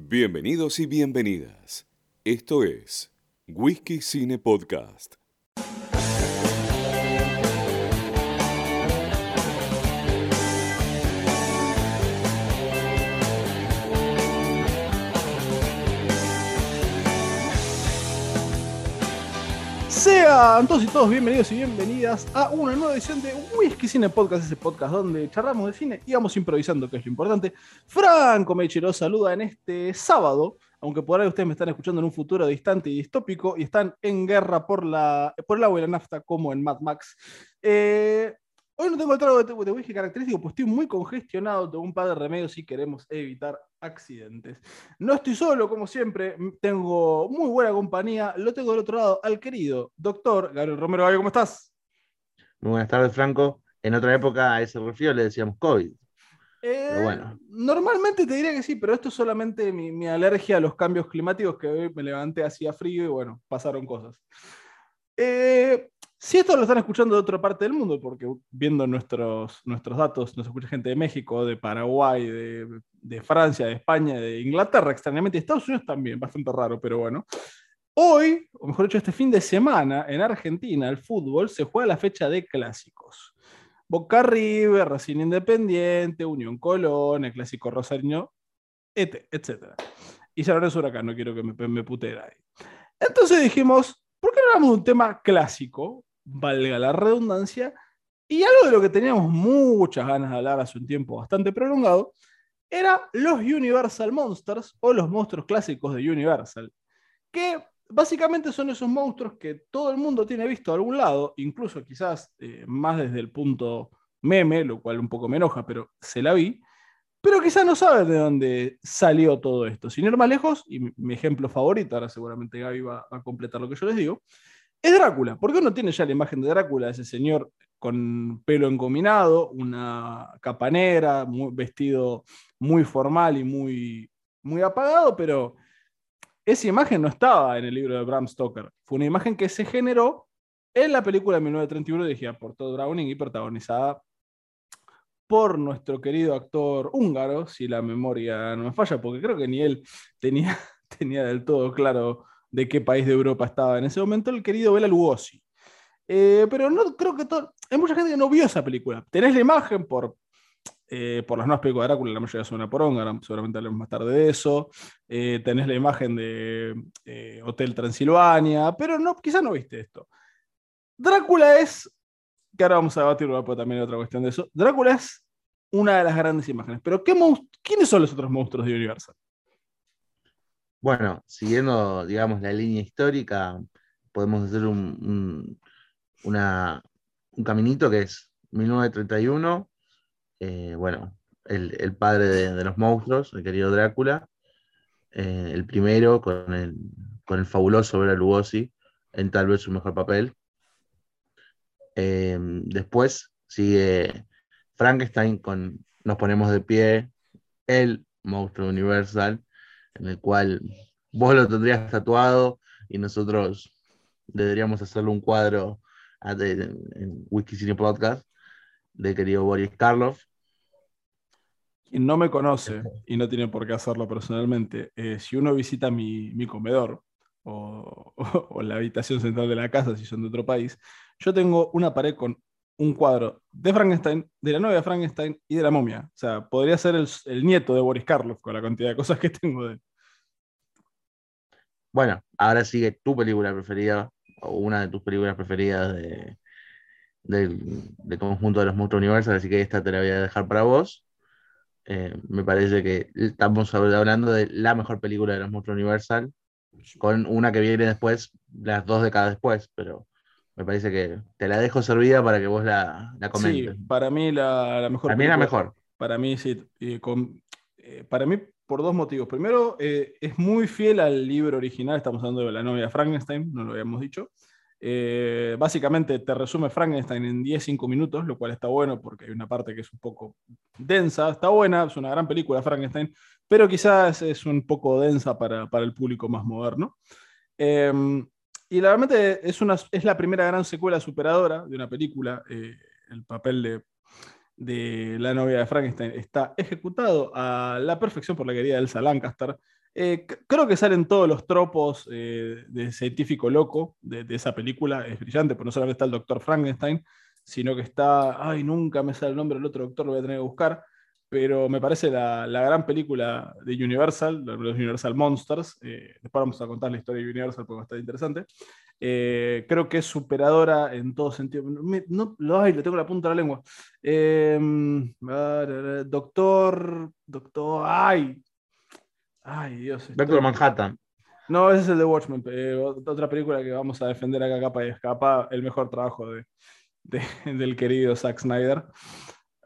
Bienvenidos y bienvenidas. Esto es Whisky Cine Podcast. Sean todos y todos bienvenidos y bienvenidas a una nueva edición de Whisky Cine Podcast, ese podcast donde charlamos de cine y vamos improvisando, que es lo importante. Franco Mechi los saluda en este sábado, aunque por ahí ustedes me están escuchando en un futuro distante y distópico y están en guerra por, la, por el agua y la nafta como en Mad Max. Eh, Hoy no tengo el trago de, de whisky característico, pues estoy muy congestionado, tengo un par de remedios si queremos evitar accidentes. No estoy solo, como siempre, tengo muy buena compañía, lo tengo del otro lado al querido doctor Gabriel Romero. ¿Cómo estás? Muy buenas tardes, Franco. En otra época a ese refrío le decíamos COVID. Eh, bueno. Normalmente te diría que sí, pero esto es solamente mi, mi alergia a los cambios climáticos que hoy me levanté hacía frío y bueno, pasaron cosas. Eh, si esto lo están escuchando de otra parte del mundo, porque viendo nuestros, nuestros datos, nos escucha gente de México, de Paraguay, de, de Francia, de España, de Inglaterra, extrañamente, Estados Unidos también, bastante raro, pero bueno. Hoy, o mejor dicho, este fin de semana, en Argentina, el fútbol se juega la fecha de clásicos. Boca River, Racing Independiente, Unión Colón, el clásico Rosario, etc. Y San Lorenzo Huracán, no quiero que me, me ahí. Entonces dijimos, ¿por qué no hablamos de un tema clásico? Valga la redundancia, y algo de lo que teníamos muchas ganas de hablar hace un tiempo bastante prolongado, era los Universal Monsters o los monstruos clásicos de Universal, que básicamente son esos monstruos que todo el mundo tiene visto a algún lado, incluso quizás eh, más desde el punto meme, lo cual un poco me enoja, pero se la vi, pero quizás no sabe de dónde salió todo esto. Sin ir más lejos, y mi, ejemplo favorito, ahora seguramente Gaby va a completar lo que yo les digo, es Drácula. ¿Por qué uno tiene ya la imagen de Drácula, ese señor con pelo engominado, una capa negra, vestido muy formal y muy, muy apagado, pero esa imagen no estaba en el libro de Bram Stoker. Fue una imagen que se generó en la película de 1931 dirigida por Todd Browning y protagonizada por nuestro querido actor húngaro, si la memoria no me falla, porque creo que ni él tenía, tenía del todo claro de qué país de Europa estaba en ese momento, el querido Bela Lugosi. Eh, pero no creo que todo. Hay mucha gente que no vio esa película. Tenés la imagen por, eh, por las nuevas películas de Drácula, la mayoría son una poronga, seguramente hablemos más tarde de eso. Eh, tenés la imagen de Hotel Transilvania, pero no, quizás no viste esto. Drácula es, que ahora vamos a debatir, también otra cuestión de eso. Drácula es una de las grandes imágenes. Pero ¿qué ¿quiénes son los otros monstruos de Universal? Bueno, siguiendo, digamos, la línea histórica, podemos hacer un, un caminito que es 1931. Eh, bueno, el, padre de, los monstruos, el querido Drácula. Eh, el primero con el, con el fabuloso Bela Lugosi en tal vez su mejor papel. Eh, después sigue Frankenstein con Nos ponemos de pie, el monstruo universal en el cual vos lo tendrías tatuado y nosotros deberíamos hacerle un cuadro en Cine Podcast de querido Boris Karloff. No me conoce y no tiene por qué hacerlo personalmente, eh, si uno visita mi, mi comedor o, o, la habitación central de la casa, si son de otro país, yo tengo una pared con un cuadro de Frankenstein, de la novia de Frankenstein y de la momia. O sea, podría ser el, el nieto de Boris Karloff con la cantidad de cosas que tengo de él. Bueno, ahora sigue tu película preferida, o una de tus películas preferidas de, del, conjunto de los monstruos universales, así que esta te la voy a dejar para vos. Eh, me parece que estamos hablando de la mejor película de los monstruos universal, con una que viene después, las dos décadas después, pero me parece que te la dejo servida para que vos la, la comentes. Sí, para mí la, mejor. Para mí la mejor. Para mí sí. con, eh, para mí por dos motivos. Primero, eh, es muy fiel al libro original, estamos hablando de la novia Frankenstein, no lo habíamos dicho. Eh, básicamente te resume Frankenstein en 10-5 minutos, lo cual está bueno porque hay una parte que es un poco densa, está buena, es una gran película Frankenstein, pero quizás es un poco densa para, para el público más moderno. Em, y realmente es, una, es la primera gran secuela superadora de una película. Eh, el papel de de la novia de Frankenstein está ejecutado a la perfección por la querida Elsa Lancaster. Eh, creo que salen todos los tropos eh, de científico loco de, esa película. Es brillante, porque no solamente está el doctor Frankenstein, sino que está. Ay, nunca me sale el nombre del otro doctor, lo voy a tener que buscar. Pero me parece la, gran película de Universal, los Universal Monsters. Eh, después vamos a contar la historia de Universal porque va a estar interesante. creo que es superadora en todo sentido. No, lo, ay, le tengo la punta de la lengua. Em, doctor. Doctor. Ay, Ay, Dios. Doctor Manhattan. No, ese es el de Watchmen. Eh, otra película que vamos a defender acá capa y escapa. El mejor trabajo de, del querido Zack Snyder.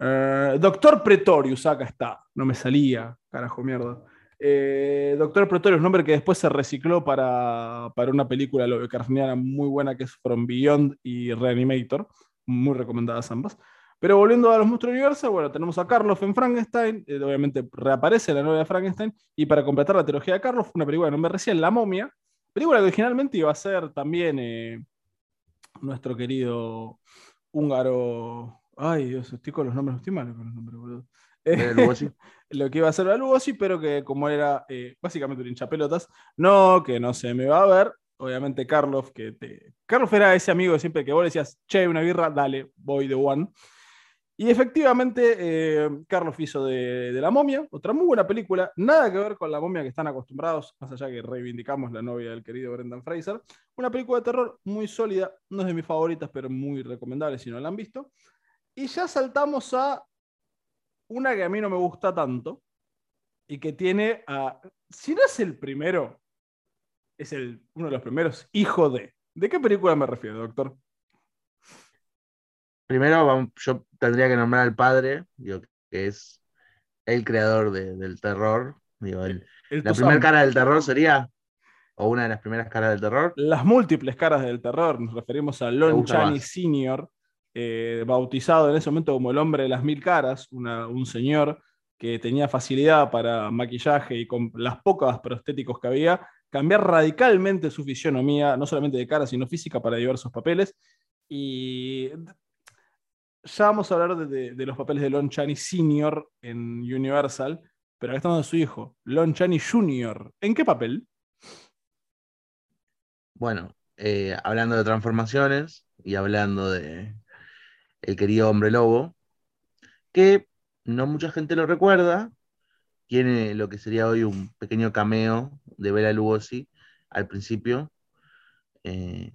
Eh, Doctor Pretorius, acá está. No me salía, carajo, mierda. Eh, Doctor Pretorius, nombre que después se recicló para, para una película carniana muy buena que es From Beyond y Reanimator. Muy recomendadas ambas. Pero volviendo a los monstruos Universal, bueno, tenemos a Carlos en Frankenstein, eh, obviamente reaparece la novia de Frankenstein, y para completar la trilogía de Carlos, fue una película que no me recién La Momia, película que originalmente iba a ser también nuestro querido húngaro. Ay, Dios, estoy con los nombres, estoy mal con los nombres, boludo. lo que iba a ser la Lugosi, pero que como era eh, básicamente un hinchapelotas, no, que no se me va a ver. Obviamente, Carlos, que te... Carlos era ese amigo de siempre que vos decías, che, una birra, dale, voy de one. Y efectivamente, eh, Carlos hizo de, La momia, otra muy buena película, nada que ver con La momia que están acostumbrados, más allá que reivindicamos la novia del querido Brendan Fraser. Una película de terror muy sólida, no es de mis favoritas, pero muy recomendable si no la han visto. Y ya saltamos a una que a mí no me gusta tanto y que tiene a, si no es el primero, es el, uno de los primeros, hijo de. ¿De qué película me refiero, doctor? primero yo tendría que nombrar al padre, digo, que es el creador del terror. Digo, la primera cara del terror sería, o una de las primeras caras del terror. Las múltiples caras del terror, nos referimos a Lon Chaney Sr., eh, bautizado en ese momento como el hombre de las mil caras, un señor que tenía facilidad para maquillaje y con las pocas prostéticos que había, cambiar radicalmente su fisionomía, no solamente de cara, sino física para diversos papeles. Y ya vamos a hablar de, los papeles de Lon Chaney Sr. en Universal, pero acá estamos de su hijo, Lon Chaney Jr. ¿En qué papel? Bueno, eh, hablando de transformaciones y hablando de el querido hombre lobo, que no mucha gente lo recuerda, tiene lo que sería hoy un pequeño cameo de Bela Lugosi al principio, eh,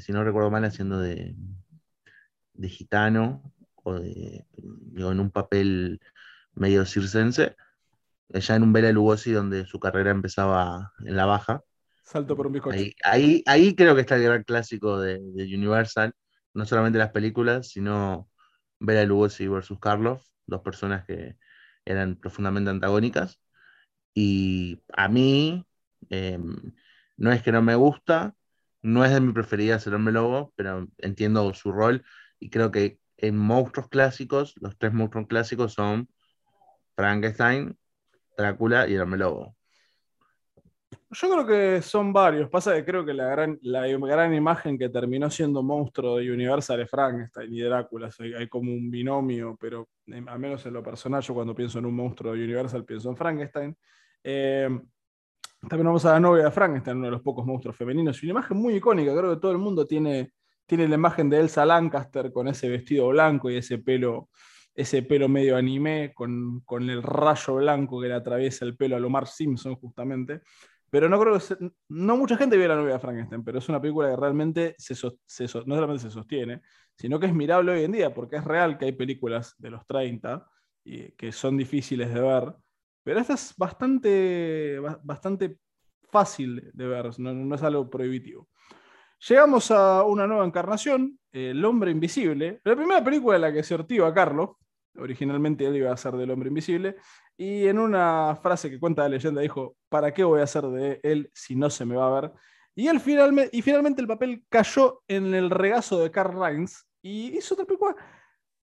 si no recuerdo mal, haciendo de, de gitano o de, en un papel medio circense, ya en un Bela Lugosi donde su carrera empezaba en la baja. Salto por un bizcocho. Ahí, ahí, creo que está el gran clásico de, Universal, no solamente las películas, sino Bela Lugosi versus Carlos, dos personas que eran profundamente antagónicas. Y a mí, em, no es que no me gusta, no es de mi preferida ser hombre lobo, pero entiendo su rol y creo que en monstruos clásicos, los tres monstruos clásicos son Frankenstein, Drácula y el lobo. Yo creo que son varios. Pasa que creo que la gran, la gran imagen que terminó siendo monstruo de Universal es Frankenstein y Drácula. hay, como un binomio, pero eh, al menos en lo personal, cuando pienso en un monstruo de Universal pienso en Frankenstein. Eh, también vamos a la novia de Frankenstein, uno de los pocos monstruos femeninos. Y una imagen muy icónica. Creo que todo el mundo tiene tiene la imagen de Elsa Lancaster con ese vestido blanco y ese pelo, ese pelo medio anime, con, el rayo blanco que le atraviesa el pelo a Lomar Simpson, justamente. Pero no creo que no mucha gente vio la novia de Frankenstein, pero es una película que realmente se, no solamente se sostiene, sino que es mirable hoy en día, porque es real que hay películas de los 30 y, que son difíciles de ver, pero esta es bastante, bastante fácil de ver, no es algo prohibitivo. Llegamos a una nueva encarnación, El Hombre Invisible, la primera película en la que se ortiva Carlos. Originalmente él iba a ser del Hombre Invisible. Y en una frase que cuenta la leyenda dijo, ¿para qué voy a ser de él si no se me va a ver? Y, finalmente, y finalmente el papel cayó en el regazo de Carl Reins y hizo otra película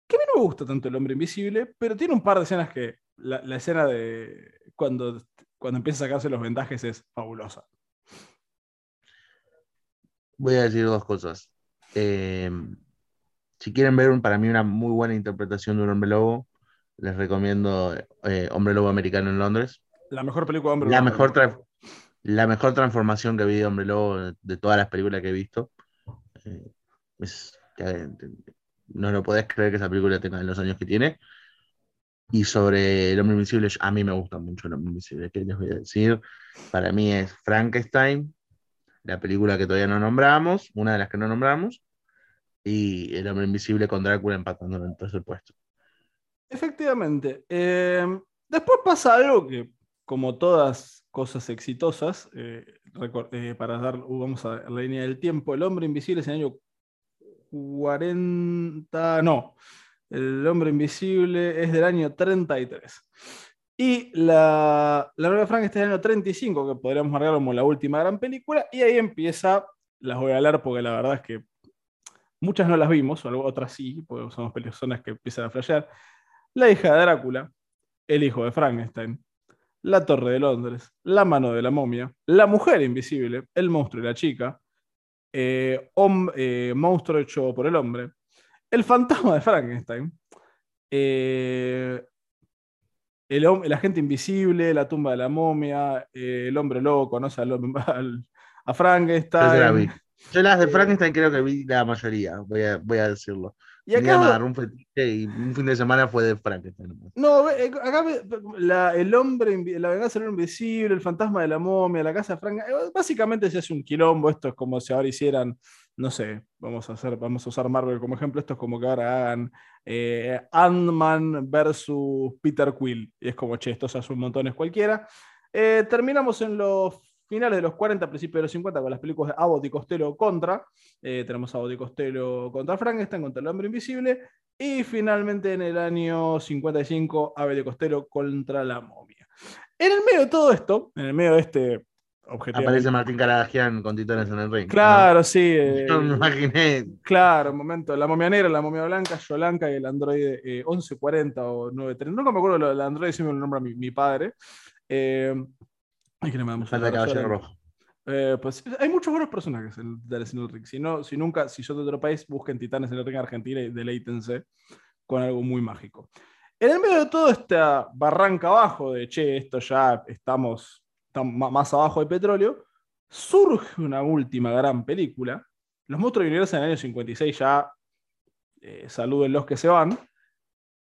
que a mí no me gusta tanto El Hombre Invisible, pero tiene un par de escenas que la, la escena de cuando, cuando empieza a sacarse los vendajes es fabulosa voy a decir dos cosas. Eh, si quieren ver para mí una muy buena interpretación de un hombre lobo, les recomiendo eh, Hombre Lobo Americano en Londres. La mejor película de hombre la Mejor la mejor transformación que vi de Hombre Lobo de, todas las películas que he visto. Eh, no lo podés creer que esa película tenga los años que tiene. Y sobre El Hombre Invisible, a mí me gusta mucho El Hombre Invisible, ¿qué les voy a decir? Para mí es Frankenstein, la película que todavía no nombramos, una de las que no nombramos, y El Hombre Invisible con Drácula empatando en el tercer puesto. Efectivamente. Eh, después pasa algo que, como todas cosas exitosas, eh, eh, para dar, vamos a la línea del tiempo, El Hombre Invisible es en el año 40, no, El Hombre Invisible es del año 33. Y la, la novela Frank es del año 35, que podríamos marcar como la última gran película, y ahí empieza, las voy a leer porque la verdad es que muchas no las vimos, o otras sí, porque somos personas que empiezan a flashear. La hija de Drácula, El hijo de Frankenstein, La Torre de Londres, La mano de la momia, La mujer invisible, El monstruo y la chica, eh, eh, Monstruo hecho por el hombre, El fantasma de Frankenstein, eh, el, el, agente invisible, La tumba de la momia, El hombre loco, conoce a Frankenstein. Yo las de Frankenstein creo que vi la mayoría, voy a, voy a decirlo. Y acá. Un, y un fin de semana fue de Frankenstein. No, eh, acá la, el hombre, la venganza del invisible, el fantasma de la momia, la casa de Frankenstein. Eh, básicamente se hace un quilombo. Esto es como si ahora hicieran, no sé, vamos a hacer, vamos a usar Marvel como ejemplo. Esto es como que ahora hagan eh, Ant-Man versus Peter Quill. Y es como, che, esto se hace un montón, es cualquiera. terminamos en los finales de los 40, principios de los 50, con las películas de Abbott y Costello contra. Eh, tenemos Abbott y Costello contra Frankenstein, contra el hombre invisible. Y finalmente en el año 55, Abbott y Costello contra la momia. En el medio de todo esto, en el medio de este objetivo. Aparece Martín Caradagian con titones en el ring. Claro, sí. Yo me imaginé. Claro, un momento. La momia negra, la momia blanca, Yolanka y el androide 1140 o 930. No me acuerdo del androide, si me lo nombra mi, mi padre. Eh, Ay, que no me damos rojo. Eh, pues hay muchos buenos personajes en el Ring. Si, no, si nunca, si son de otro país, busquen Titanes en el Ring Argentina y deleítense con algo muy mágico. En el medio de todo esta barranca abajo de che, esto ya estamos, más abajo de petróleo, surge una última gran película. Los monstruos universos en el año 56 ya eh, saluden los que se van.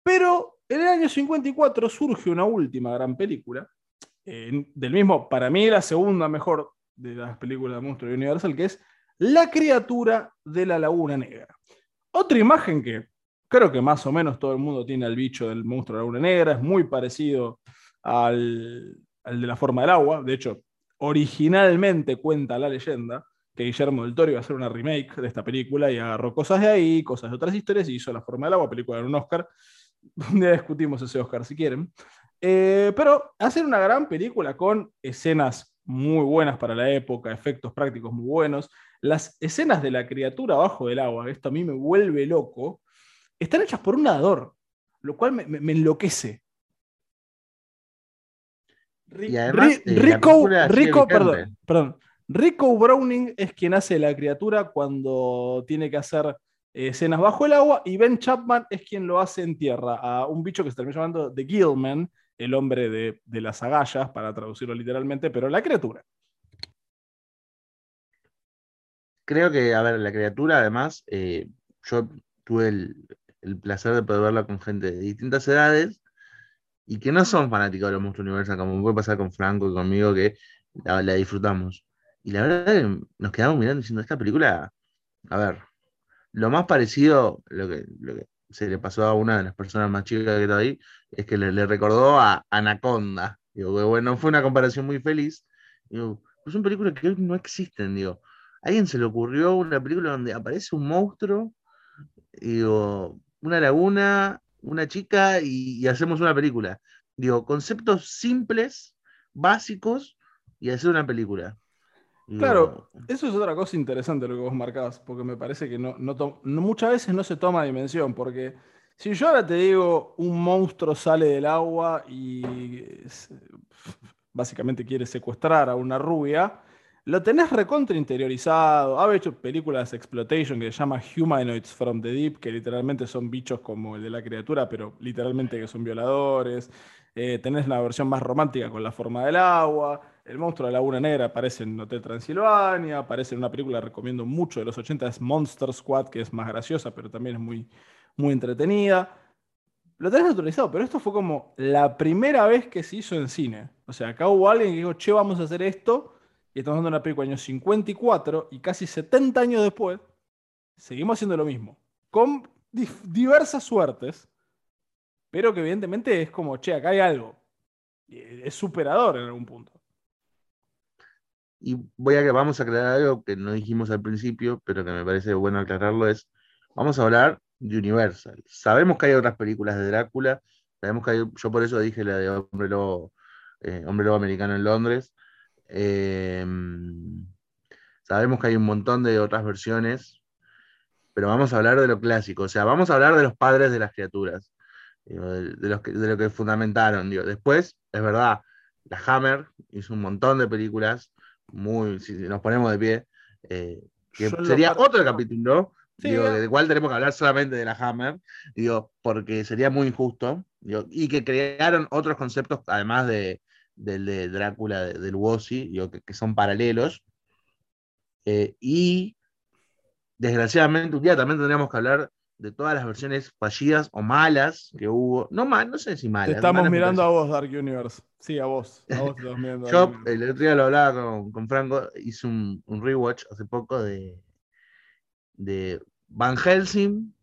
Pero en el año 54 surge una última gran película del mismo, para mí la segunda mejor de las películas de monstruo Universal, que es La criatura de la laguna negra. Otra imagen que creo que más o menos todo el mundo tiene al bicho del monstruo de la laguna negra, es muy parecido al, al de la forma del agua, de hecho, originalmente cuenta la leyenda que Guillermo del Toro iba a hacer una remake de esta película y agarró cosas de ahí, cosas de otras historias y hizo La forma del agua, película de un Oscar. Un día discutimos ese Oscar si quieren. Eh, pero hacer una gran película con escenas muy buenas para la época, efectos prácticos muy buenos. Las escenas de la criatura abajo del agua, esto a mí me vuelve loco, están hechas por un nadador, lo cual me, enloquece. Eh, Rico, Rico, perdón, perdón, Rico Browning es quien hace la criatura cuando tiene que hacer escenas bajo el agua y Ben Chapman es quien lo hace en tierra, a un bicho que se termina llamando The Gillman, el hombre de, las agallas, para traducirlo literalmente, pero la criatura. Creo que, a ver, la criatura, además, eh, yo tuve el, placer de poder verla con gente de distintas edades y que no son fanáticos de los monstruos universal, como puede pasar con Franco y conmigo, que la, disfrutamos. Y la verdad es que nos quedamos mirando diciendo, esta película, a ver, lo más parecido, lo que, lo que se le pasó a una de las personas más chicas que está ahí, es que le, recordó a Anaconda. Digo, bueno, fue una comparación muy feliz. Digo, pues son que hoy no existen, digo. A alguien se le ocurrió una película donde aparece un monstruo, digo, una laguna, una chica y, hacemos una película. Digo, conceptos simples, básicos y hacer una película. Claro, eso es otra cosa interesante lo que vos marcabas, porque me parece que no, muchas veces no se toma dimensión, porque si yo ahora te digo un monstruo sale del agua y básicamente quiere secuestrar a una rubia, lo tenés recontra interiorizado. Ha hecho películas de exploitation que se llama Humanoids from the Deep, que literalmente son bichos como el de la criatura, pero literalmente que son violadores. Eh, tenés una versión más romántica con la forma del agua. El monstruo de la Laguna Negra aparece en Hotel Transilvania, aparece en una película que recomiendo mucho de los 80, es Monster Squad, que es más graciosa, pero también es muy, muy entretenida. Lo tenés naturalizado, pero esto fue como la primera vez que se hizo en cine. O sea, acá hubo alguien que dijo, che, vamos a hacer esto, y estamos dando una película año 54, y casi 70 años después, seguimos haciendo lo mismo. Con diversas suertes, pero que evidentemente es como, che, acá hay algo. Es superador en algún punto. Y voy a vamos a aclarar algo que no dijimos al principio, pero que me parece bueno aclararlo, es, vamos a hablar de Universal. Sabemos que hay otras películas de Drácula, sabemos que hay, yo por eso dije la de Hombre Lobo, eh, Hombre Lobo Americano en Londres. Em, sabemos que hay un montón de otras versiones, pero vamos a hablar de lo clásico, o sea, vamos a hablar de los padres de las criaturas, de, los que, de lo que fundamentaron. Después, es verdad, la Hammer hizo un montón de películas, muy, si nos ponemos de pie, eh, que sería otro capítulo, digo, del cual tenemos que hablar solamente de la Hammer, digo, porque sería muy injusto, y que crearon otros conceptos, además de, del de Drácula, del Wossi, digo, que, son paralelos, eh, y desgraciadamente un día también tendríamos que hablar de todas las versiones fallidas o malas que hubo. No mal, no sé si malas. Te estamos mirando a vos, Dark Universe. Sí, a vos. Yo el otro día lo hablaba con, Franco, hice un, rewatch hace poco de, de Van Helsing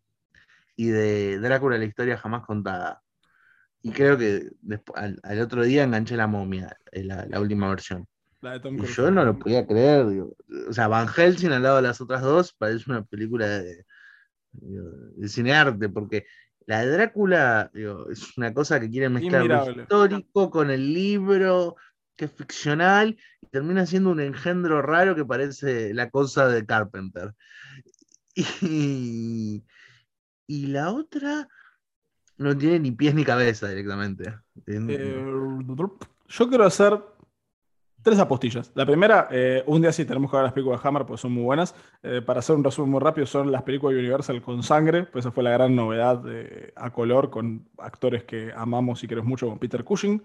y de Drácula, la historia jamás contada. Y creo que al, otro día enganché la momia, eh, la, última versión. y yo no lo podía creer. O sea, Van Helsing al lado de las otras dos parece una película de, de cinearte, porque la de Drácula es una cosa que quiere mezclar lo histórico con el libro, que es ficcional, y termina siendo un engendro raro que parece la cosa de Carpenter. Y, y la otra no tiene ni pies ni cabeza directamente. Eh, yo quiero hacer Tres apostillas. La primera, eh, un día sí tenemos que ver las películas de Hammer, pues son muy buenas. Eh, para hacer un resumen muy rápido, son las películas de Universal con sangre, pues esa fue la gran novedad a color con actores que amamos y queremos mucho, como Peter Cushing.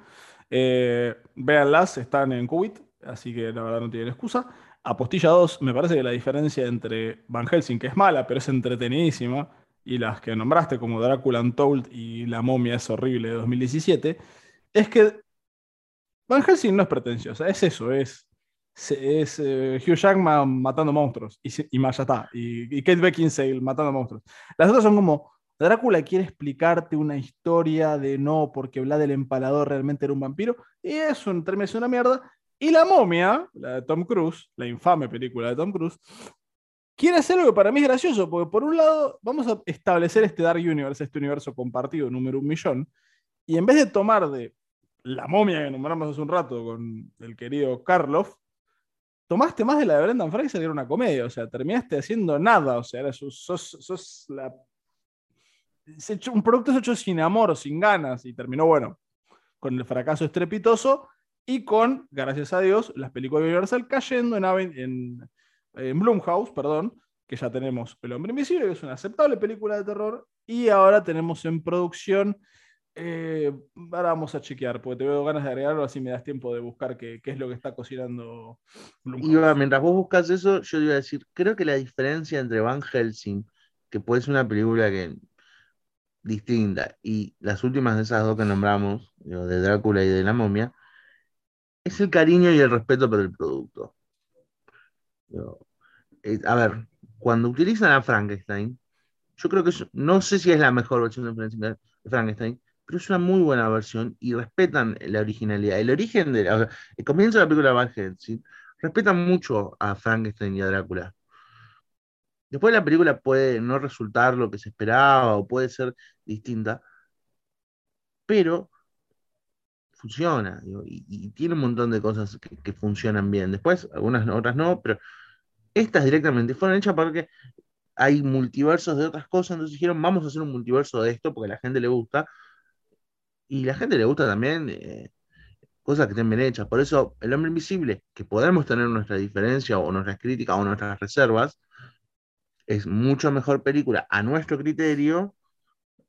Eh, véanlas, están en Qubit, así que la verdad no tienen excusa. Apostilla 2, me parece que la diferencia entre Van Helsing, que es mala, pero es entretenidísima, y las que nombraste como Drácula Untold y La momia es horrible de 2017, es que Van Helsing no es pretenciosa, es eso, es, es eh, Hugh Jackman matando monstruos y, más ya está, y, Kate Beckinsale matando monstruos. Las otras son como, Drácula quiere explicarte una historia de no, porque Vlad el Empalador realmente era un vampiro, y es un, termina una mierda. Y la momia, la de Tom Cruise, la infame película de Tom Cruise, quiere hacer algo que para mí es gracioso, porque por un lado vamos a establecer este Dark Universe, este universo compartido número un millón, y en vez de tomar de la momia que nombramos hace un rato con el querido Karloff, tomaste más de la de Brendan Fraser, que era una comedia, o sea, terminaste haciendo nada, o sea, sos, la... un producto hecho sin amor, sin ganas, y terminó, bueno, con el fracaso estrepitoso y con, gracias a Dios, las películas de Universal cayendo en, en, en Blumhouse, perdón, que ya tenemos El Hombre Invisible, que es una aceptable película de terror, y ahora tenemos en producción eh, ahora vamos a chequear, porque te veo ganas de agregarlo, así me das tiempo de buscar qué, es lo que está cocinando mientras vos buscas eso, yo te iba a decir, creo que la diferencia entre Van Helsing, que puede ser una película que distinta, y las últimas de esas dos que nombramos, de Drácula y de la momia, es el cariño y el respeto por el producto. Eh, a ver, cuando utilizan a Frankenstein, yo creo que no sé si es la mejor versión de Frankenstein, pero es una muy buena versión y respetan la originalidad. El origen de el comienzo de la película Van Helsing respetan mucho a Frankenstein y a Drácula. Después la película puede no resultar lo que se esperaba o puede ser distinta, pero funciona y, tiene un montón de cosas que, que, funcionan bien. Después, algunas otras no, pero estas directamente fueron hechas porque hay multiversos de otras cosas, entonces dijeron, vamos a hacer un multiverso de esto porque a la gente le gusta y la gente le gusta también eh, cosas que estén bien hechas. Por eso, El Hombre Invisible, que podemos tener nuestra diferencia o nuestras críticas o nuestras reservas, es mucho mejor película a nuestro criterio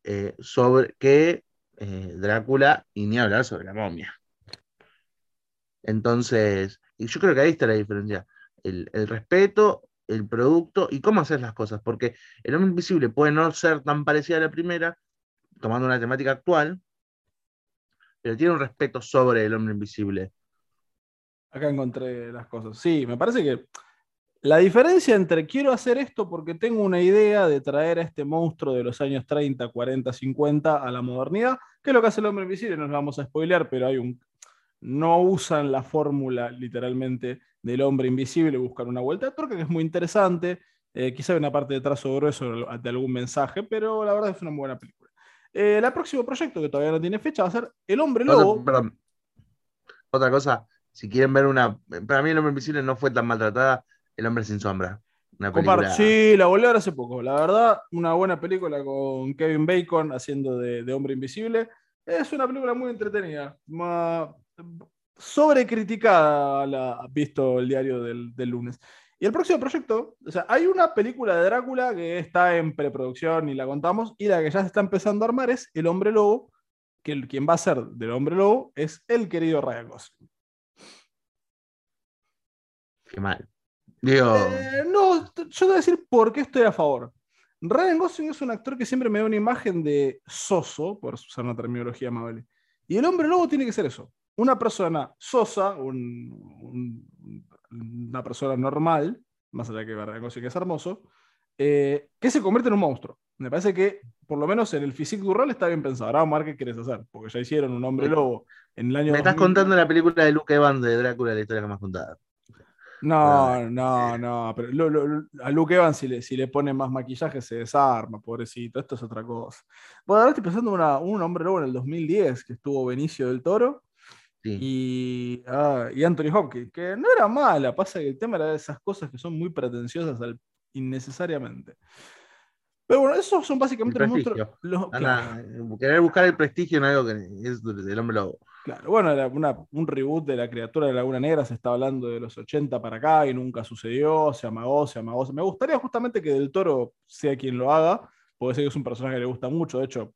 eh, sobre que eh, Drácula y ni hablar sobre la momia. Entonces, yo creo que ahí está la diferencia. El, el respeto, el producto y cómo hacer las cosas. Porque el hombre invisible puede no ser tan parecida a la primera, tomando una temática actual, tiene un respeto sobre el hombre invisible. Acá encontré las cosas. Sí, me parece que la diferencia entre quiero hacer esto porque tengo una idea de traer a este monstruo de los años 30, 40, 50 a la modernidad, que es lo que hace el hombre invisible, no nos vamos a spoilear, pero hay un... No usan la fórmula literalmente del hombre invisible, buscan una vuelta de que es muy interesante. Eh, quizá hay una parte de trazo grueso de algún mensaje, pero la verdad es una buena película. Eh, el próximo proyecto, que todavía no tiene fecha, va a ser El Hombre Lobo. Otra cosa, si quieren ver una. Para mí, El Hombre Invisible no fue tan maltratada. El Hombre Sin Sombra. Una Sí, la volví a ver hace poco. La verdad, una buena película con Kevin Bacon haciendo de, Hombre Invisible. Es una película muy entretenida. sobrecriticada, la, visto el diario del, del lunes. Y el próximo proyecto, o sea, hay una película de Drácula que está en preproducción y la contamos, y la que ya se está empezando a armar es El Hombre Lobo, que el, quien va a ser del Hombre Lobo es el querido Ryan Gosling. Qué mal. Eh, no, yo te voy a decir por qué estoy a favor. Ryan Gosling es un actor que siempre me da una imagen de soso, por usar una terminología amable. Y el hombre lobo tiene que ser eso. Una persona sosa, un una persona normal, más allá de que Barrancosi que es hermoso, eh, que se convierte en un monstruo. Me parece que, por lo menos en el físico du rol, está bien pensado. Ahora ver qué quieres hacer, porque ya hicieron un hombre lobo en el año. Me estás contando la película de Luke Evans de Drácula, la historia que más contada. No, no, no, pero a Luke Evans si le, si le pone más maquillaje se desarma, pobrecito, esto es otra cosa. Bueno, ahora estoy pensando en un hombre lobo en el 2010 que estuvo Benicio del Toro, y, ah, y, Anthony Hopkins, que no era mala, pasa que el tema era de esas cosas que son muy pretenciosas innecesariamente. Pero bueno, esos son básicamente los monstruos. Querer buscar el prestigio en algo que es del hombre lobo. Claro, bueno, era un reboot de la criatura de Laguna Negra, se está hablando de los 80 para acá y nunca sucedió, se amagó, se amagó. Me gustaría justamente que Del Toro sea quien lo haga, porque sé que es un personaje que le gusta mucho, de hecho,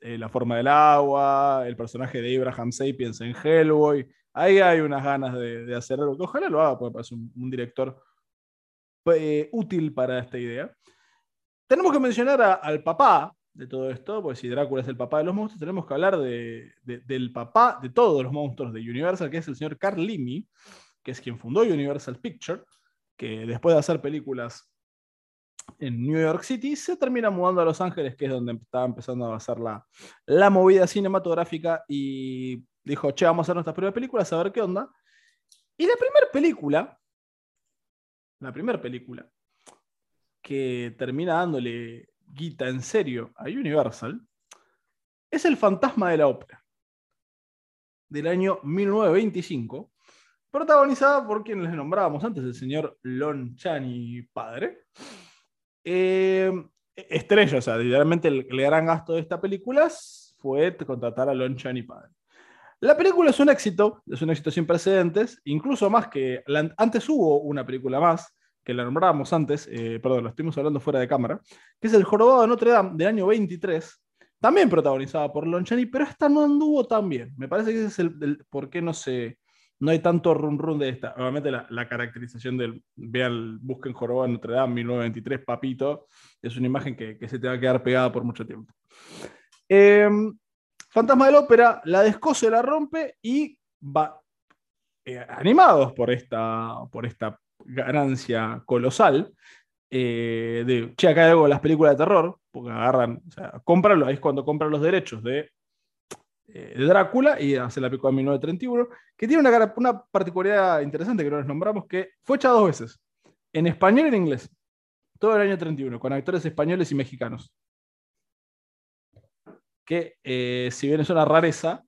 eh, la forma del agua, el personaje de Abraham Sapiens en Hellboy. Ahí hay unas ganas de, hacer algo que ojalá lo haga, porque parece un, director eh, útil para esta idea. Tenemos que mencionar al papá de todo esto, porque si Drácula es el papá de los monstruos, tenemos que hablar del papá de todos los monstruos de Universal, que es el señor Carl Limi, que es quien fundó Universal Picture, que después de hacer películas en New York City, se termina mudando a Los Ángeles, que es donde estaba empezando a hacer la, la movida cinematográfica, y dijo, che, vamos a hacer nuestras primeras películas, a ver qué onda. Y la primera película, la primera película, que termina dándole guita en serio a Universal, es El fantasma de la ópera, del año 1925, protagonizada por quien les nombrábamos antes, el señor Lon Chaney padre, eh, estrella, o sea, literalmente el, gran gasto de esta película fue contratar a Lon Chaney padre. La película es un éxito, es un éxito sin precedentes, incluso más que. antes hubo una película más, que la nombrábamos antes, eh, perdón, lo estuvimos hablando fuera de cámara, que es El Jorobado de Notre Dame del año 23, también protagonizada por Lon Chaney, pero esta no anduvo tan bien. Me parece que ese es el, el por qué no se no hay tanto run run de esta. Obviamente la, caracterización del, vean, busquen Joroba Notre Dame 1923, papito, es una imagen que, se te va a quedar pegada por mucho tiempo. Em, Fantasma de la Ópera la descose, la rompe y va, eh, animados por esta, por esta ganancia colosal, eh, de, che, acá de las películas de terror, porque agarran, o sea, ahí es cuando compran los derechos de de Drácula y hace la película de 1931, que tiene una, una particularidad interesante que no les nombramos, que fue hecha dos veces, en español y en inglés, todo el año 31, con actores españoles y mexicanos. Que eh, si bien es una rareza,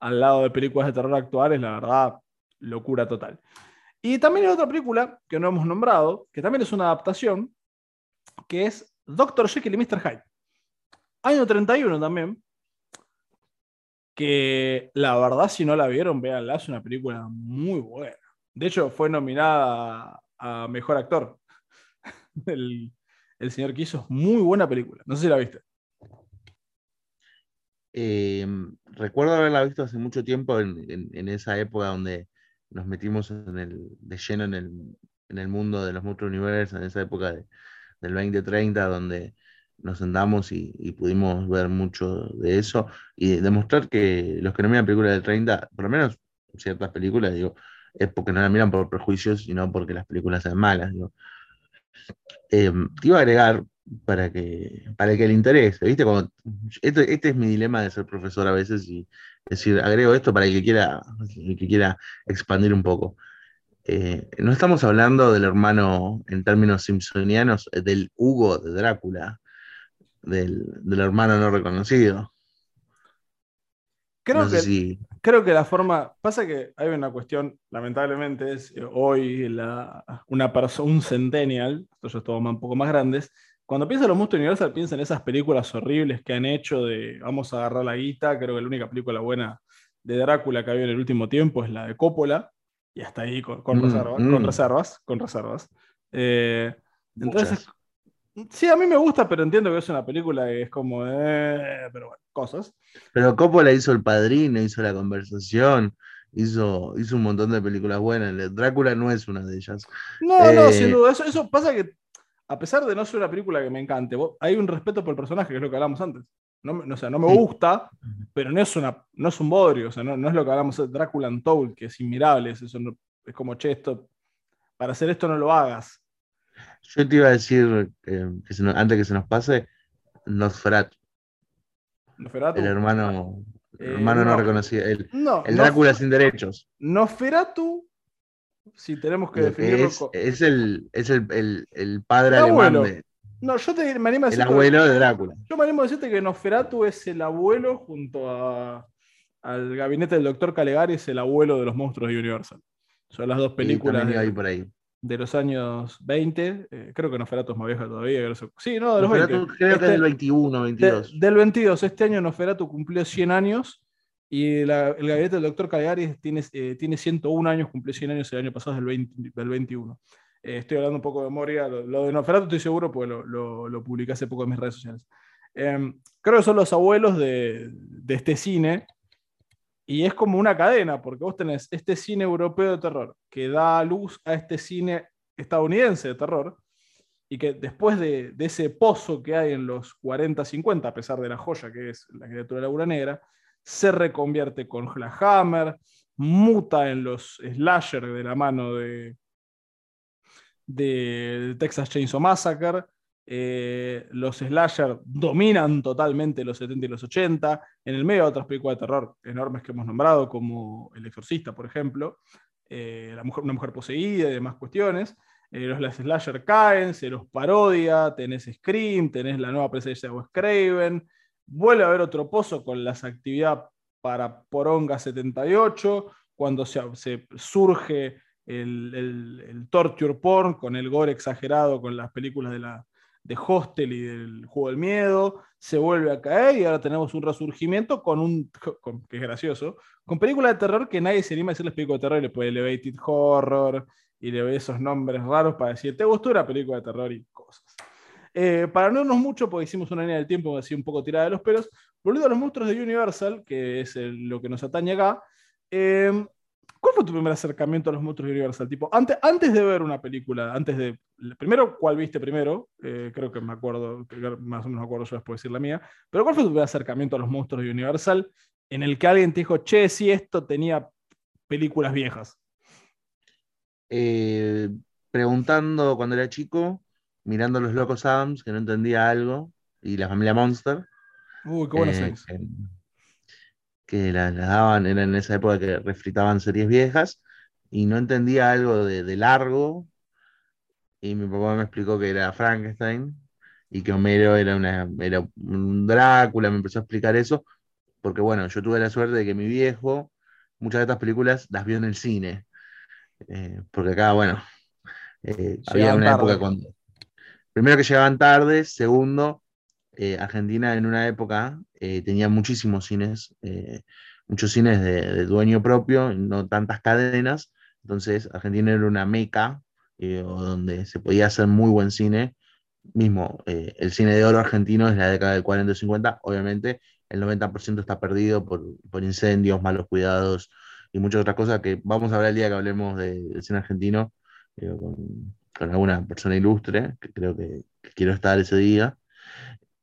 al lado de películas de terror actuales, la verdad, locura total. Y también hay otra película que no hemos nombrado, que también es una adaptación, que es Doctor Jekyll y Mr. Hyde. Año 31 también, que la verdad si no la vieron, véanla, es una película muy buena. De hecho, fue nominada a, Mejor Actor. El, señor que hizo muy buena película. No sé si la viste. Em, recuerdo haberla visto hace mucho tiempo en, esa época donde nos metimos en el, de lleno en el, mundo de los Universe, en esa época del 2030, donde nos sentamos y, pudimos ver mucho de eso y demostrar que los que no miran películas del 30, por lo menos ciertas películas, digo, es porque no la miran por prejuicios y no porque las películas sean malas. Digo. Em, te iba a agregar para que, para que le interese, ¿viste? este, este, es mi dilema de ser profesor a veces y decir, agrego esto para el que quiera, el que quiera expandir un poco. Eh, no estamos hablando del hermano en términos simpsonianos, del Hugo de Drácula, del, hermano no reconocido. Creo, que, creo que la forma. Pasa que hay una cuestión, lamentablemente, es eh, hoy la, una persona, un centennial, estos todos un poco más grandes, cuando piensa en los monstruos Universal, piensa en esas películas horribles que han hecho de vamos a agarrar la guita. Creo que la única película buena de Drácula que había en el último tiempo es la de Coppola. Y hasta ahí con, mm, reservas, con mm. reservas, con reservas. Eh, entonces, sí, a mí me gusta, pero entiendo que es una película que es como, eh, pero bueno, cosas. Pero Coppola hizo El Padrino, hizo La Conversación, hizo, hizo un montón de películas buenas. Drácula no es una de ellas. No, no, sin eh, duda. Eso, eso pasa que a pesar de no ser una película que me encante, hay un respeto por el personaje, que es lo que hablamos antes. No, o sea, no me gusta, pero no es, una, no es un bodrio, o sea, no, es lo que hablamos de Drácula Untold, que es inmirable, es, eso es como, che, esto, para hacer esto no lo hagas. Yo te iba a decir, que antes que se nos pase, Nosferatu. Nosferatu. El hermano, el hermano no, reconocido, el, el Drácula sin derechos. Nosferatu si tenemos que definirlo. Es, el, es el, el, padre alemán de. No, yo te, me animo a decirte. El abuelo de Drácula. Yo me animo a decirte que Nosferatu es el abuelo junto a, al gabinete del doctor Calegari, es el abuelo de los monstruos de Universal. Son las dos películas. de, por ahí. De los años 20. Eh, creo que Nosferatu es más vieja todavía. Sí, no, de los 20. Creo que es este del 21, 22. del 22. Este año Nosferatu cumplió 100 años y el gabinete del doctor Caligari tiene, eh, tiene 101 años, cumplió 100 años el año pasado, del, 20, del 21. Eh, estoy hablando un poco de memoria. Lo, de Noferatu estoy seguro porque lo, lo, lo, publiqué hace poco en mis redes sociales. Em, creo que son los abuelos de, de, este cine. Y es como una cadena, porque vos tenés este cine europeo de terror que da luz a este cine estadounidense de terror. Y que después de, de ese pozo que hay en los 40-50, a pesar de la joya que es la criatura de la Negra, se reconvierte con la Hammer, muta en los slasher de la mano de, de Texas Chainsaw Massacre. Eh, los slasher dominan totalmente los 70 y los 80, en el medio de otras películas de terror enormes que hemos nombrado, como El Exorcista, por ejemplo, eh, la mujer, una mujer poseída y demás cuestiones. Eh, los slasher caen, se los parodia, tenés Scream, tenés la nueva presencia de Wes Craven, Vuelve a haber otro pozo con las actividades para Poronga 78, cuando se, surge el, torture porn con el gore exagerado con las películas de, la, de Hostel y del Juego del Miedo, se vuelve a caer y ahora tenemos un resurgimiento con un, que es gracioso, con películas de terror que nadie se anima a decirles películas de terror y le puede Elevated Horror y le ve esos nombres raros para decir, ¿te gustó una película de terror y cosas? Eh, para no irnos mucho, porque hicimos una línea del tiempo así un poco tirada de los pelos, volviendo a los monstruos de Universal, que es lo que nos atañe acá, em, ¿cuál fue tu primer acercamiento a los monstruos de Universal? Tipo, antes, antes de ver una película, antes de. Primero, ¿cuál viste primero? Eh, creo que me acuerdo, más o menos me acuerdo yo después decir la mía. Pero ¿cuál fue tu primer acercamiento a los monstruos de Universal en el que alguien te dijo, che, si esto tenía películas viejas? Eh, preguntando cuando era chico, mirando los locos Adams, que no entendía algo, y la familia Monster. Uy, qué buenos eh, Que las daban, era en esa época que refritaban series viejas, y no entendía algo de, largo, y mi papá me explicó que era Frankenstein, y que Homero era, una, era un Drácula, me empezó a explicar eso, porque bueno, yo tuve la suerte de que mi viejo, muchas de estas películas las vio en el cine, eh, porque acá, bueno, eh, había una época cuando primero que llegaban tarde, segundo, eh, Argentina en una época eh, tenía muchísimos cines, eh, muchos cines de, dueño propio, no tantas cadenas, entonces Argentina era una meca donde se podía hacer muy buen cine, mismo el cine de oro argentino es la década del 40 y 50, obviamente el 90% está perdido por, incendios, malos cuidados y muchas otras cosas que vamos a ver el día que hablemos del cine argentino con, alguna persona ilustre, que creo que, quiero estar ese día.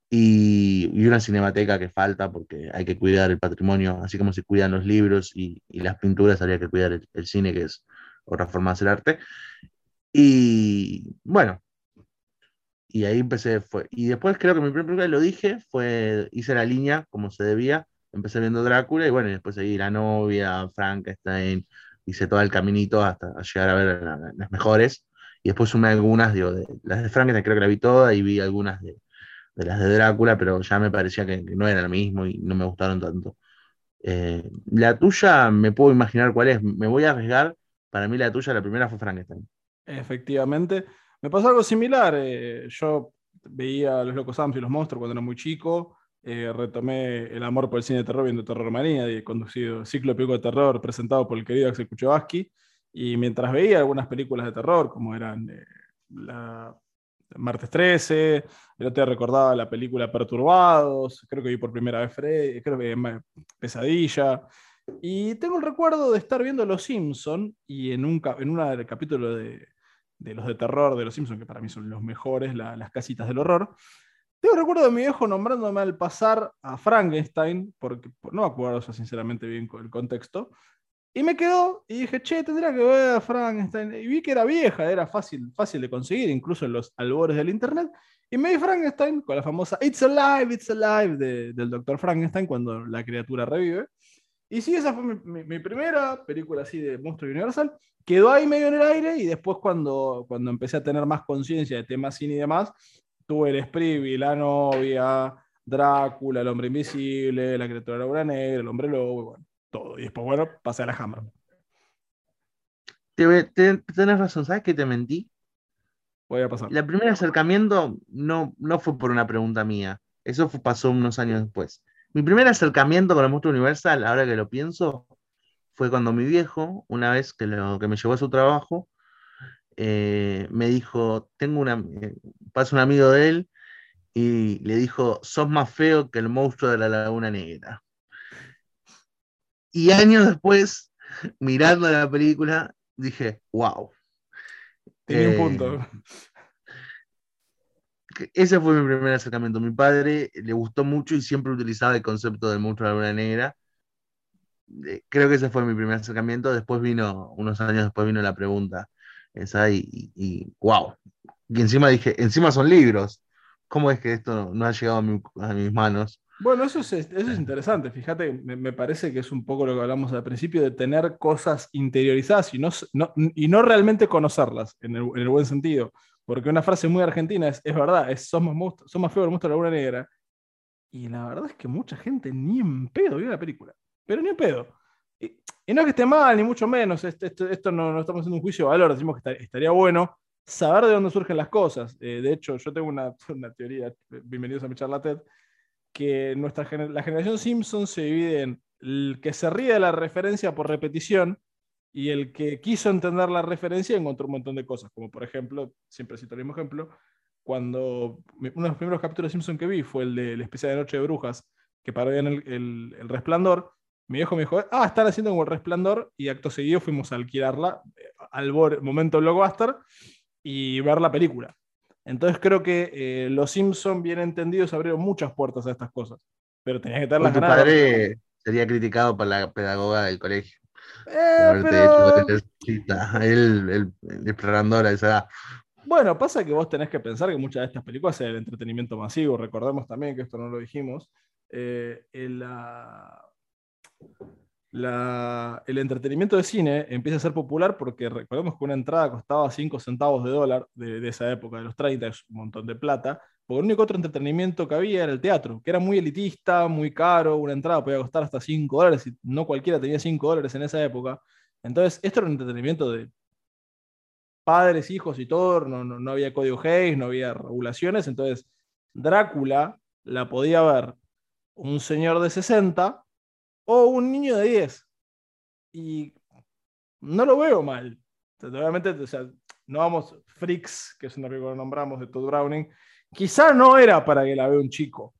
Y, una cinemateca que falta porque hay que cuidar el patrimonio, así como se cuidan los libros y, las pinturas, habría que cuidar el, cine, que es otra forma de hacer arte. Y bueno, y ahí empecé, fue. Y después creo que mi primera película, lo dije, fue, hice la línea como se debía, empecé viendo Drácula y bueno, y después seguí La novia, Frankenstein, hice todo el caminito hasta llegar a ver las mejores. Y después sumé algunas, digo, de, las de Frankenstein creo que la vi todas y vi algunas de, de las de Drácula, pero ya me parecía que, no era lo mismo y no me gustaron tanto. Eh, la tuya, me puedo imaginar cuál es, me voy a arriesgar, para mí la tuya, la primera fue Frankenstein. Efectivamente. Me pasó algo similar. Eh, yo veía Los Locos Adams y los Monstruos cuando era muy chico. Eh, retomé el amor por el cine de terror viendo Terror Manía, y conducido Ciclo Pico de Terror presentado por el querido Axel Kuchowski. Y mientras veía algunas películas de terror, como eran la Martes 13, el otro día recordaba la película Perturbados, creo que vi por primera vez creo que Pesadilla. Y tengo el recuerdo de estar viendo Los Simpson y en un, en un capítulo de, de los de terror de los Simpsons, que para mí son los mejores, las casitas del horror. Tengo recuerdo de mi viejo nombrándome al pasar a Frankenstein, porque no me acuerdo sinceramente bien el contexto, y me quedó y dije, che, tendría que ver a Frankenstein. Y vi que era vieja, era fácil, fácil de conseguir, incluso en los albores del internet. Y me vi Frankenstein con la famosa It's Alive, It's Alive del doctor Frankenstein cuando la criatura revive. Y sí, esa fue mi, primera película así de monstruo universal. Quedó ahí medio en el aire y después cuando, cuando empecé a tener más conciencia de temas cine y demás, tuve el Spree, La novia, Drácula, El hombre invisible, La criatura de la obra negra, El hombre lobo, bueno, todo. Y después, bueno, pasé a la Hammer. Tienes razón, ¿sabes que te mentí? Voy a pasar. El primer acercamiento no, no fue por una pregunta mía. Eso pasó unos años después. Mi primer acercamiento con el monstruo universal, ahora que lo pienso, fue cuando mi viejo, una vez que, lo, que me llevó a su trabajo, eh, me dijo, tengo una, eh, pasa un amigo de él y le dijo, sos más feo que el monstruo de la Laguna Negra. Y años después, mirando la película, dije, wow. Tenía un punto. Eh, ese fue mi primer acercamiento. Mi padre le gustó mucho y siempre utilizaba el concepto del monstruo de la luna negra. Eh, creo que ese fue mi primer acercamiento. Después vino, unos años después vino la pregunta esa y, wow. Y encima dije, encima son libros. ¿Cómo es que esto no, ha llegado a, mis manos? Bueno, eso es, eso es interesante. Fíjate, me, parece que es un poco lo que hablamos al principio de tener cosas interiorizadas y no, y no realmente conocerlas en el buen sentido. Porque una frase muy argentina es, es verdad, es somos, somos feos el monstruo de la luna negra. Y la verdad es que mucha gente ni en pedo vio la película. Pero ni en pedo. Y, no es que esté mal, ni mucho menos. Esto, esto, no, no, estamos haciendo un juicio de valor. Decimos que estaría bueno saber de dónde surgen las cosas. Eh, de hecho, yo tengo una, una, teoría, bienvenidos a mi charla TED, que nuestra, la generación Simpson se divide en el que se ríe de la referencia por repetición y el que quiso entender la referencia encontró un montón de cosas, como por ejemplo, siempre cito el mismo ejemplo, cuando uno de los primeros capítulos de Simpson que vi fue el de la especie de Noche de Brujas, que parodian el, el, el resplandor, mi viejo me dijo, ah, están haciendo como el resplandor, y acto seguido fuimos a alquilarla eh, al momento blockbuster y ver la película. Entonces creo que eh, los Simpson bien entendidos abrieron muchas puertas a estas cosas, pero tenías que tener las Tu padre sería criticado por la pedagoga del colegio. Eh, pero... el, el, el esa Bueno, pasa que vos tenés que pensar que muchas de estas películas son el entretenimiento masivo. Recordemos también que esto no lo dijimos. Eh, el, la, el entretenimiento de cine empieza a ser popular porque recordemos que una entrada costaba 5 centavos de dólar de, esa época, de los 30, es un montón de plata. Porque el único otro entretenimiento que había era el teatro, que era muy elitista, muy caro, una entrada podía costar hasta 5 dólares y no cualquiera tenía 5 dólares en esa época. Entonces, esto era un entretenimiento de padres, hijos y todo, no, no, había código Hayes, no había regulaciones, entonces Drácula la podía ver un señor de 60 o un niño de 10. Y no lo veo mal. Obviamente, no vamos, Freaks, que es un que nombramos de Todd Browning, quizá no era para que la vea un chico,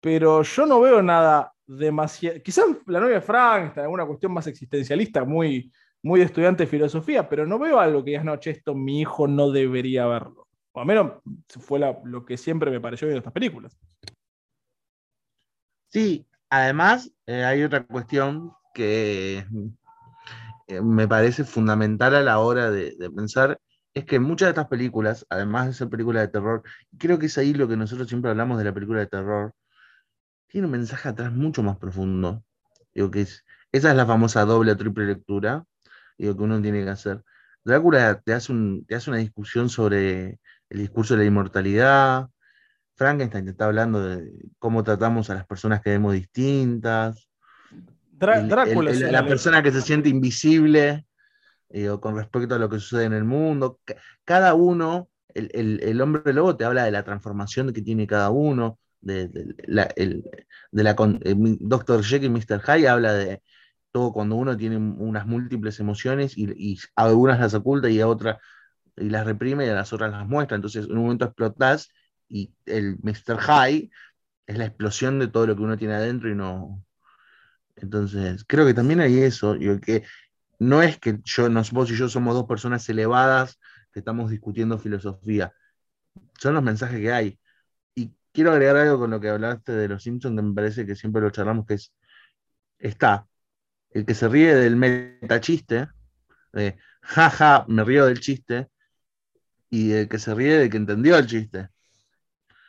pero yo no veo nada demasiado. Quizás la novia Frank está en alguna cuestión más existencialista, muy, muy de estudiante de filosofía, pero no veo algo que digas, no, che, esto mi hijo no debería verlo. O al menos fue lo que siempre me pareció viendo estas películas. Sí, además eh, hay otra cuestión que eh, me parece fundamental a la hora de, pensar, es que muchas de estas películas, además de ser películas de terror, creo que es ahí lo que nosotros siempre hablamos de la película de terror, tiene un mensaje atrás mucho más profundo. Digo que es, esa es la famosa doble o triple lectura, digo que uno tiene que hacer. Drácula te hace, un, te hace una discusión sobre el discurso de la inmortalidad, Frankenstein te está hablando de cómo tratamos a las personas que vemos distintas. Drácula. la persona que se siente invisible eh, con respecto a lo que sucede en el mundo. Cada uno, el, hombre lobo te habla de la transformación que tiene cada uno. De, la, Dr. Jekyll y Mr. Hyde habla de todo cuando uno tiene unas múltiples emociones y, y algunas las oculta y a otras y las reprime y a las otras las muestra. Entonces, en un momento explotás y el Mr. High es la explosión de todo lo que uno tiene adentro y no. Entonces, creo que también hay eso, y que no es que yo, vos y yo somos dos personas elevadas que estamos discutiendo filosofía, son los mensajes que hay. Y quiero agregar algo con lo que hablaste de los Simpsons, que me parece que siempre lo charlamos, que es, está, el que se ríe del metachiste, de jaja, me río del chiste, y el que se ríe de que entendió el chiste.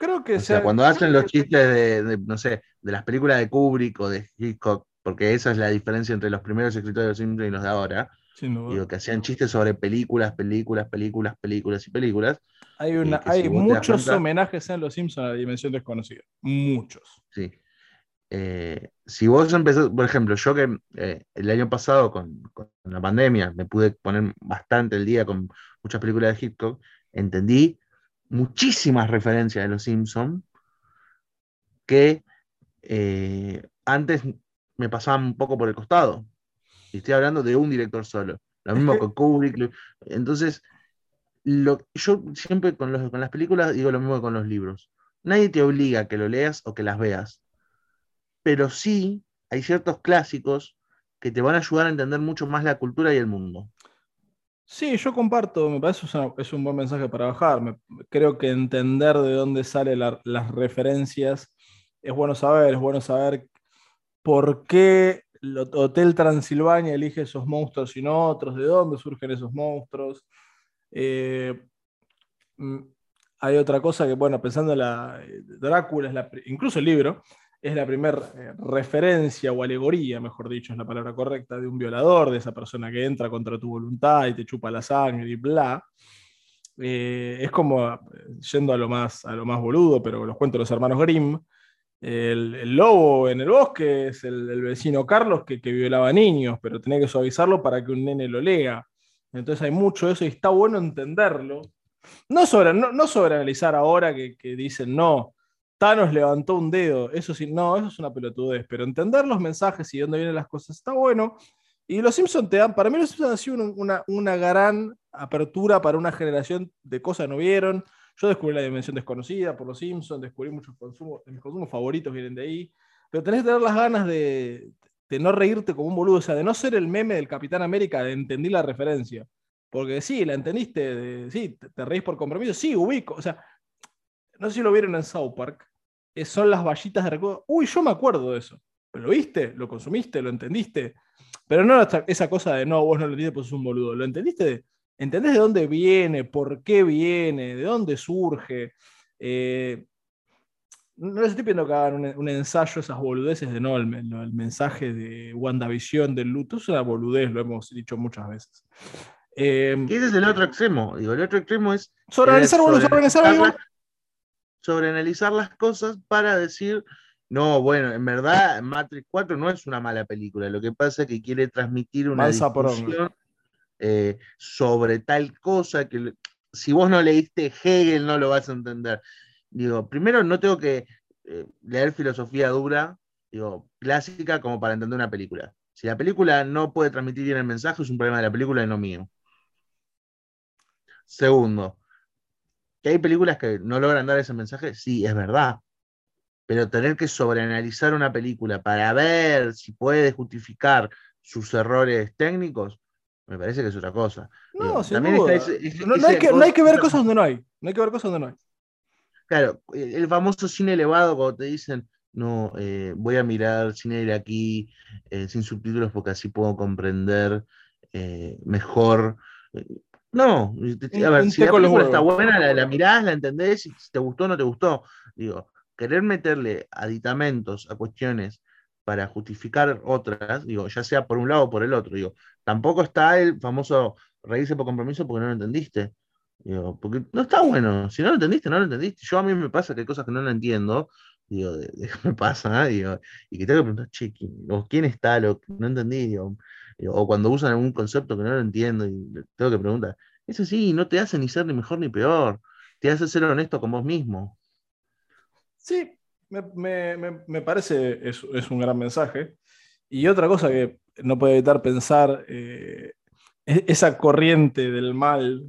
Creo que o sea, cuando hacen los chistes de, no sé, de las películas de Kubrick o de Hitchcock, porque esa es la diferencia entre los primeros escritores de los Simpsons y los de ahora, digo, que hacían chistes sobre películas, películas, películas, películas y películas. Hay, una, hay muchos homenajes en Los Simpsons a la dimensión desconocida. Muchos. Sí. Eh, si vos empezás, por ejemplo, yo que eh, el año pasado con, con, la pandemia me pude poner bastante el día con muchas películas de Hitchcock, entendí muchísimas referencias de los Simpsons que eh, antes me pasaban un poco por el costado. Y estoy hablando de un director solo. Lo mismo con Kubrick. Entonces, lo, yo siempre con, los, con las películas digo lo mismo que con los libros. Nadie te obliga a que lo leas o que las veas. Pero sí hay ciertos clásicos que te van a ayudar a entender mucho más la cultura y el mundo. Sí, yo comparto, me parece que es un buen mensaje para bajar. creo que entender de dónde salen las referencias es bueno saber, es bueno saber por qué el Hotel Transilvania elige esos monstruos y no otros, de dónde surgen esos monstruos. Eh, mm, hay otra cosa que, bueno, pensando en la eh, Drácula, es la, incluso el libro, es la primera eh, referencia o alegoría, mejor dicho, es la palabra correcta, de un violador, de esa persona que entra contra tu voluntad y te chupa la sangre y bla. Eh, es como, eh, yendo a lo, más, a lo más boludo, pero los cuentos de los hermanos Grimm, el, lobo en el bosque es el, vecino Carlos que, violaba niños, pero tenía que suavizarlo para que un nene lo lea. Entonces hay mucho de eso y está bueno entenderlo. No sobre, no, sobre analizar ahora que, que dicen, no, Thanos levantó un dedo. Eso sí, no, eso es una pelotudez. Pero entender los mensajes y dónde vienen las cosas está bueno. Y los Simpsons te dan, para mí los Simpsons han sido una, una gran apertura para una generación de cosas que no vieron. Yo descubrí la dimensión desconocida por los Simpsons, descubrí muchos consumos, mis consumos favoritos vienen de ahí. Pero tenés que tener las ganas de, de no reírte como un boludo, o sea, de no ser el meme del Capitán América, de entender la referencia. Porque sí, la entendiste, de, sí, te, te reís por compromiso, sí, ubico, o sea, no sé si lo vieron en South Park, eh, son las vallitas de recuerdo. Uy, yo me acuerdo de eso. ¿Lo viste? ¿Lo consumiste? ¿Lo entendiste? Pero no esa cosa de no, vos no lo entendiste, pues es un boludo. ¿Lo entendiste? ¿Entendés de dónde viene? ¿Por qué viene? ¿De dónde surge? Eh, no les estoy pidiendo que hagan un, ensayo esas boludeces de no, el, mensaje de WandaVision del luto es una boludez, lo hemos dicho muchas veces. Eh, ese es el otro extremo. Digo, el otro extremo es. Sobreanalizar, sobreanalizar, sobre analizar las cosas para decir, no, bueno, en verdad Matrix 4 no es una mala película, lo que pasa es que quiere transmitir una discusión eh, sobre tal cosa que si vos no leíste Hegel no lo vas a entender. Digo, primero no tengo que eh, leer filosofía dura, digo, clásica como para entender una película. Si la película no puede transmitir bien el mensaje, es un problema de la película y no mío. Segundo, ¿Que hay películas que no logran dar ese mensaje? Sí, es verdad. pero tener que sobreanalizar una película para ver si puede justificar sus errores técnicos, me parece que es otra cosa. No, también no, hay que, no, hay que, ver cosas donde no hay. No hay que ver cosas donde no hay. Claro, el famoso cine elevado, cuando te dicen, no, eh, voy a mirar cine de aquí eh, sin subtítulos porque así puedo comprender eh, mejor. No, a ver, si la película está buena, la, la, mirás, la entendés, y si te gustó o no te gustó. Digo, querer meterle aditamentos a cuestiones para justificar otras, digo, ya sea por un lado o por el otro, digo, tampoco está el famoso reírse por compromiso porque no lo entendiste. Digo, porque no está bueno. Si no lo entendiste, no lo entendiste. Yo a mí me pasa que hay cosas que no lo entiendo. Digo, me pasa, digo, y que tengo que preguntar, che, ¿quién, está? Lo, no entendí, digo, o cuando usan algún concepto que no lo entiendo y tengo que preguntar. Eso sí, no te hace ni ser ni mejor ni peor. Te hace ser honesto con vos mismo. Sí, me, parece es, es, un gran mensaje. Y otra cosa que no puede evitar pensar, eh, esa corriente del mal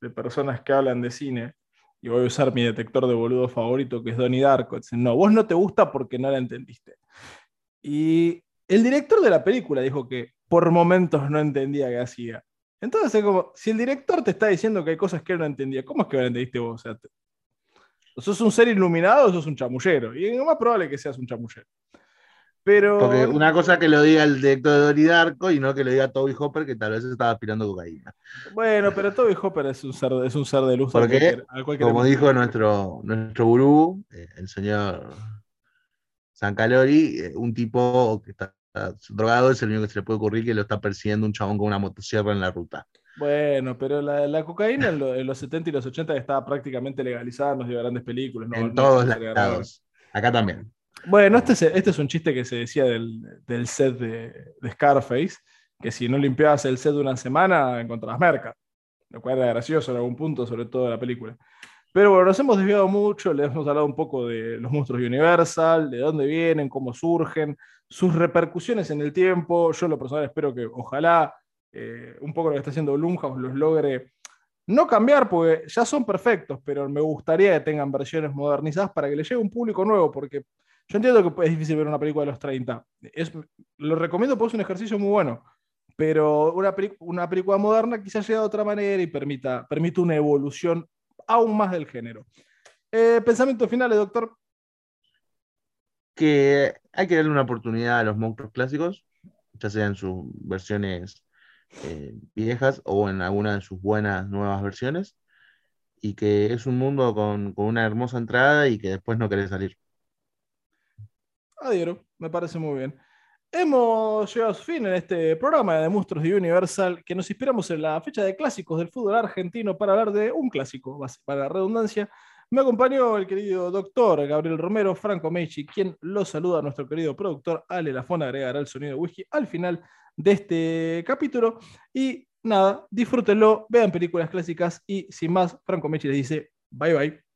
de, personas que hablan de cine, y voy a usar mi detector de boludo favorito, que es Donnie Darko. Dicen, no, vos no te gusta porque no la entendiste. Y el director de la película dijo que por momentos no entendía qué hacía. Entonces, es como, si el director te está diciendo que hay cosas que él no entendía, ¿cómo es que lo entendiste vos? O sea, ¿Sos un ser iluminado o sos un chamullero? Y es lo más probable que seas un chamullero. Pero... Porque una cosa que lo diga el director de Doridarco y no que lo diga Toby Hopper, que tal vez estaba aspirando cocaína. Bueno, pero Toby Hopper es un ser, es un ser de luz. Porque, como dijo nuestro, nuestro gurú, eh, el señor San Calori, eh, un tipo que está drogado es el único que se le puede ocurrir que lo está persiguiendo un chabón con una motosierra en la ruta. Bueno, pero la, cocaína en, los 70 y los 80 estaba prácticamente legalizada, nos dio grandes películas. en todos lados. Acá también. Bueno, este es, este es un chiste que se decía del, set de, Scarface, que si no limpiabas el set de una semana, encontrabas merca. Lo cual era gracioso en algún punto, sobre todo de la película. Pero bueno, nos hemos desviado mucho, le hemos hablado un poco de los monstruos Universal, de dónde vienen, cómo surgen, sus repercusiones en el tiempo. Yo lo personal espero que ojalá eh, un poco lo que está haciendo Blumhouse los logre no cambiar, porque ya son perfectos, pero me gustaría que tengan versiones modernizadas para que le llegue un público nuevo, porque yo entiendo que es difícil ver una película de los 30. Es, lo recomiendo porque es un ejercicio muy bueno, pero una, una película moderna quizás llegue de otra manera y permita, permita una evolución aún más del género. Eh, pensamiento final, doctor. Que hay que darle una oportunidad a los monstruos clásicos, ya sean sus versiones eh, viejas o en alguna de sus buenas nuevas versiones, y que es un mundo con, una hermosa entrada y que después no querés salir. Adiós, me parece muy bien. Hemos llegado a su fin en este programa de Monstruos de Universal, que nos inspiramos en la fecha de clásicos del fútbol argentino para hablar de un clásico, para la redundancia. Me acompañó el querido doctor Gabriel Romero, Franco Mechi, quien lo saluda a nuestro querido productor Ale Lafona, agregará el sonido de whisky al final de este capítulo. Y nada, disfrútenlo, vean películas clásicas y sin más, Franco Mechi les dice bye bye.